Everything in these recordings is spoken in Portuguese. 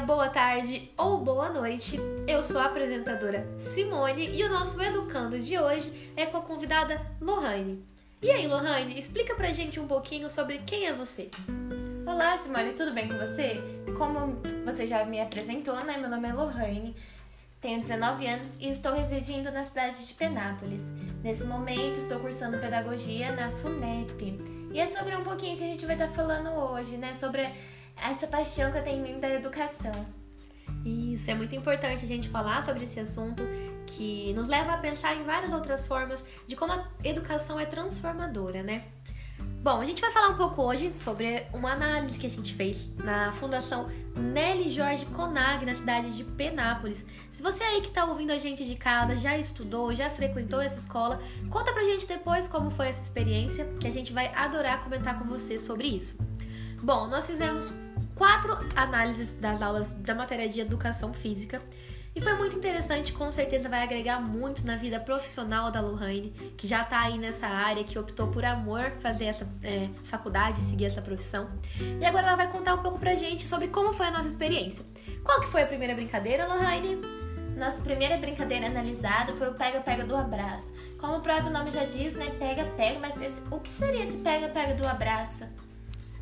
boa tarde ou boa noite. Eu sou a apresentadora Simone e o nosso educando de hoje é com a convidada Lohane. E aí, Lohane, explica pra gente um pouquinho sobre quem é você. Olá, Simone, tudo bem com você? Como você já me apresentou, né? Meu nome é Lohane, tenho 19 anos e estou residindo na cidade de Penápolis. Nesse momento, estou cursando pedagogia na FUNEP. E é sobre um pouquinho que a gente vai estar falando hoje, né? Sobre essa paixão que eu tenho em mim da educação. Isso, é muito importante a gente falar sobre esse assunto que nos leva a pensar em várias outras formas de como a educação é transformadora, né? Bom, a gente vai falar um pouco hoje sobre uma análise que a gente fez na Fundação Nelly Jorge Conag, na cidade de Penápolis. Se você aí que está ouvindo a gente de casa já estudou, já frequentou essa escola, conta pra gente depois como foi essa experiência, que a gente vai adorar comentar com você sobre isso. Bom, nós fizemos quatro análises das aulas da matéria de educação física e foi muito interessante, com certeza vai agregar muito na vida profissional da Lohane, que já está aí nessa área, que optou por amor fazer essa é, faculdade, seguir essa profissão. E agora ela vai contar um pouco pra gente sobre como foi a nossa experiência. Qual que foi a primeira brincadeira, Lohane? Nossa primeira brincadeira analisada foi o pega-pega do abraço. Como o próprio nome já diz, né? Pega-pega, mas esse, o que seria esse pega-pega do abraço?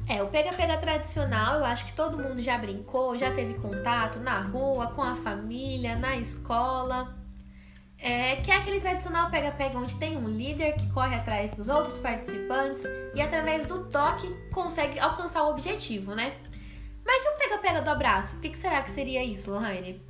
É, o pega-pega tradicional, eu acho que todo mundo já brincou, já teve contato na rua, com a família, na escola. É, que é aquele tradicional pega-pega onde tem um líder que corre atrás dos outros participantes e através do toque consegue alcançar o objetivo, né? Mas e o pega-pega do abraço? O que, que será que seria isso, Lohane?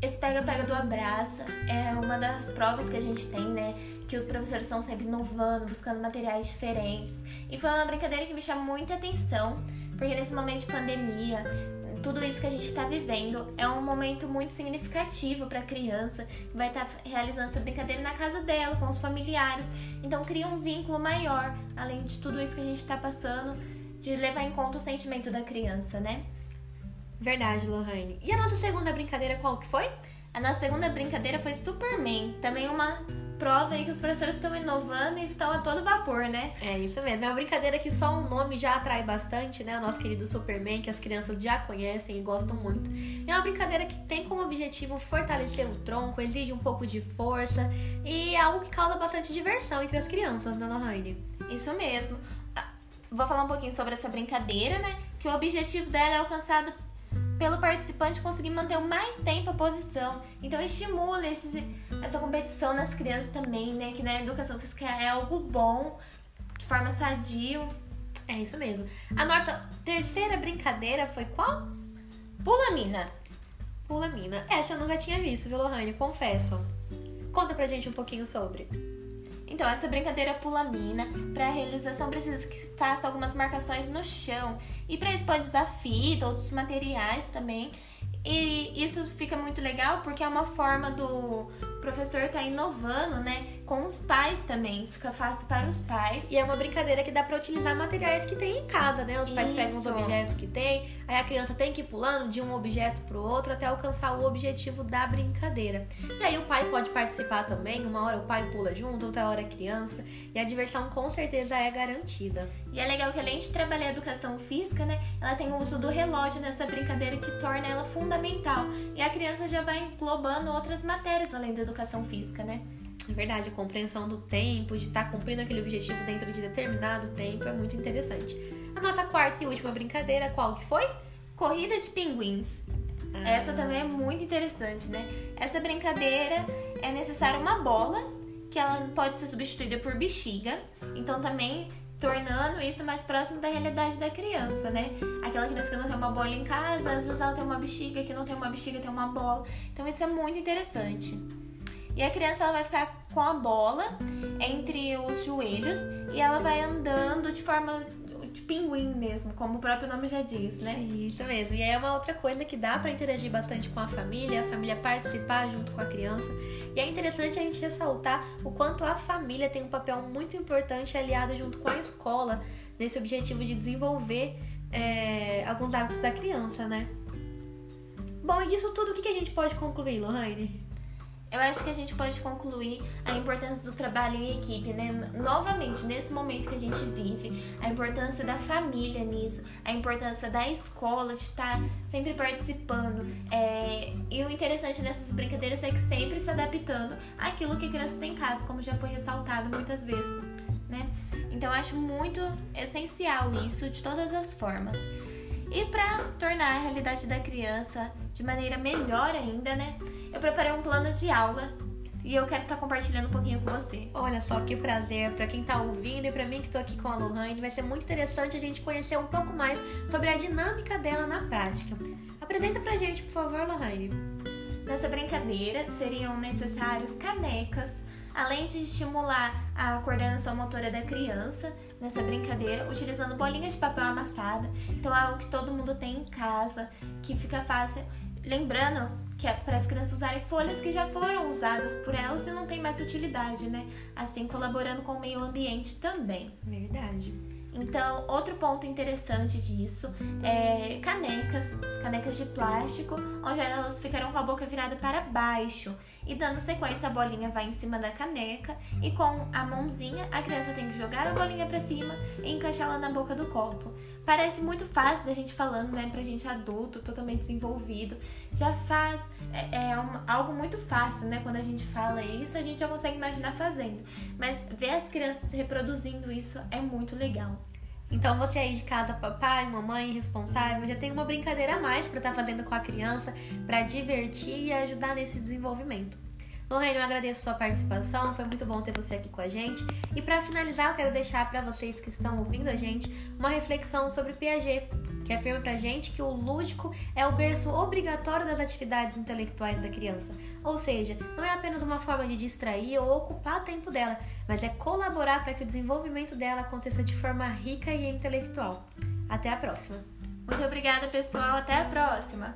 Esse pega-pega do abraço é uma das provas que a gente tem, né? Que os professores estão sempre inovando, buscando materiais diferentes. E foi uma brincadeira que me chamou muita atenção, porque nesse momento de pandemia, tudo isso que a gente está vivendo é um momento muito significativo para a criança que vai estar tá realizando essa brincadeira na casa dela, com os familiares. Então cria um vínculo maior, além de tudo isso que a gente está passando, de levar em conta o sentimento da criança, né? Verdade, Lohane. E a nossa segunda brincadeira qual que foi? A nossa segunda brincadeira foi Superman. Também uma prova aí que os professores estão inovando e estão a todo vapor, né? É isso mesmo. É uma brincadeira que só o um nome já atrai bastante, né? O nosso querido Superman, que as crianças já conhecem e gostam muito. É uma brincadeira que tem como objetivo fortalecer o tronco, exige um pouco de força e é algo que causa bastante diversão entre as crianças, né, Lohane? Isso mesmo. Ah, vou falar um pouquinho sobre essa brincadeira, né? Que o objetivo dela é alcançado pelo participante conseguir manter o mais tempo a posição. Então estimula essa competição nas crianças também, né? Que na educação física é algo bom, de forma sadio. É isso mesmo. A nossa terceira brincadeira foi qual? Pula mina. Pula mina. Essa eu nunca tinha visto, viu, Lohane? Confesso. Conta pra gente um pouquinho sobre. Então, essa brincadeira pula mina. Para a realização, precisa que faça algumas marcações no chão. E para isso, pode usar fita, outros materiais também. E isso fica muito legal porque é uma forma do professor estar tá inovando, né? Com os pais também. Fica fácil para os pais. E é uma brincadeira que dá para utilizar materiais que tem em casa, né? Os pais Isso. pegam os objetos que tem, aí a criança tem que ir pulando de um objeto para o outro até alcançar o objetivo da brincadeira. E aí o pai pode participar também. Uma hora o pai pula junto, outra hora a criança. E a diversão com certeza é garantida. E é legal que além de trabalhar a educação física, né? Ela tem o uso do relógio nessa brincadeira que torna ela fundamental. E a criança já vai englobando outras matérias além da educação física, né? É verdade, a compreensão do tempo, de estar tá cumprindo aquele objetivo dentro de determinado tempo é muito interessante. A nossa quarta e última brincadeira, qual que foi? Corrida de pinguins. Ah. Essa também é muito interessante, né? Essa brincadeira é necessária uma bola, que ela pode ser substituída por bexiga. Então também tornando isso mais próximo da realidade da criança, né? Aquela criança que não tem uma bola em casa, às vezes ela tem uma bexiga, que não tem uma bexiga, tem uma bola. Então isso é muito interessante. E a criança ela vai ficar com a bola entre os joelhos e ela vai andando de forma de pinguim mesmo, como o próprio nome já diz, né? Sim, isso mesmo. E aí é uma outra coisa que dá para interagir bastante com a família, a família participar junto com a criança. E é interessante a gente ressaltar o quanto a família tem um papel muito importante aliado junto com a escola nesse objetivo de desenvolver é, alguns hábitos da criança, né? Bom, e disso tudo, o que a gente pode concluir, Lohane? Eu acho que a gente pode concluir a importância do trabalho em equipe, né? Novamente, nesse momento que a gente vive, a importância da família nisso, a importância da escola de estar sempre participando. É... E o interessante nessas brincadeiras é que sempre se adaptando àquilo que a criança tem em casa, como já foi ressaltado muitas vezes, né? Então, eu acho muito essencial isso de todas as formas. E para tornar a realidade da criança de maneira melhor ainda, né? Eu preparei um plano de aula e eu quero estar tá compartilhando um pouquinho com você. Olha só que prazer para quem está ouvindo e para mim que estou aqui com a Lohane. Vai ser muito interessante a gente conhecer um pouco mais sobre a dinâmica dela na prática. Apresenta pra gente, por favor, Lohane. Nessa brincadeira seriam necessários canecas, além de estimular a coordenação motora da criança nessa brincadeira, utilizando bolinhas de papel amassada. Então é algo que todo mundo tem em casa, que fica fácil. Lembrando que é para as crianças usarem folhas que já foram usadas por elas e não tem mais utilidade, né? Assim colaborando com o meio ambiente também. Verdade. Então, outro ponto interessante disso é canecas, canecas de plástico, onde elas ficarão com a boca virada para baixo. E dando sequência, a bolinha vai em cima da caneca e com a mãozinha a criança tem que jogar a bolinha para cima e encaixá-la na boca do copo. Parece muito fácil da gente falando, né, pra gente adulto, totalmente desenvolvido. Já faz é, é um, algo muito fácil, né? Quando a gente fala isso, a gente já consegue imaginar fazendo. Mas ver as crianças reproduzindo isso é muito legal. Então você aí de casa, papai, mamãe, responsável, já tem uma brincadeira a mais para estar tá fazendo com a criança, para divertir e ajudar nesse desenvolvimento. Lorraine, eu agradeço sua participação, foi muito bom ter você aqui com a gente. E para finalizar, eu quero deixar para vocês que estão ouvindo a gente uma reflexão sobre Piaget, que afirma pra gente que o lúdico é o berço obrigatório das atividades intelectuais da criança. Ou seja, não é apenas uma forma de distrair ou ocupar tempo dela, mas é colaborar para que o desenvolvimento dela aconteça de forma rica e intelectual. Até a próxima! Muito obrigada, pessoal. Até a próxima!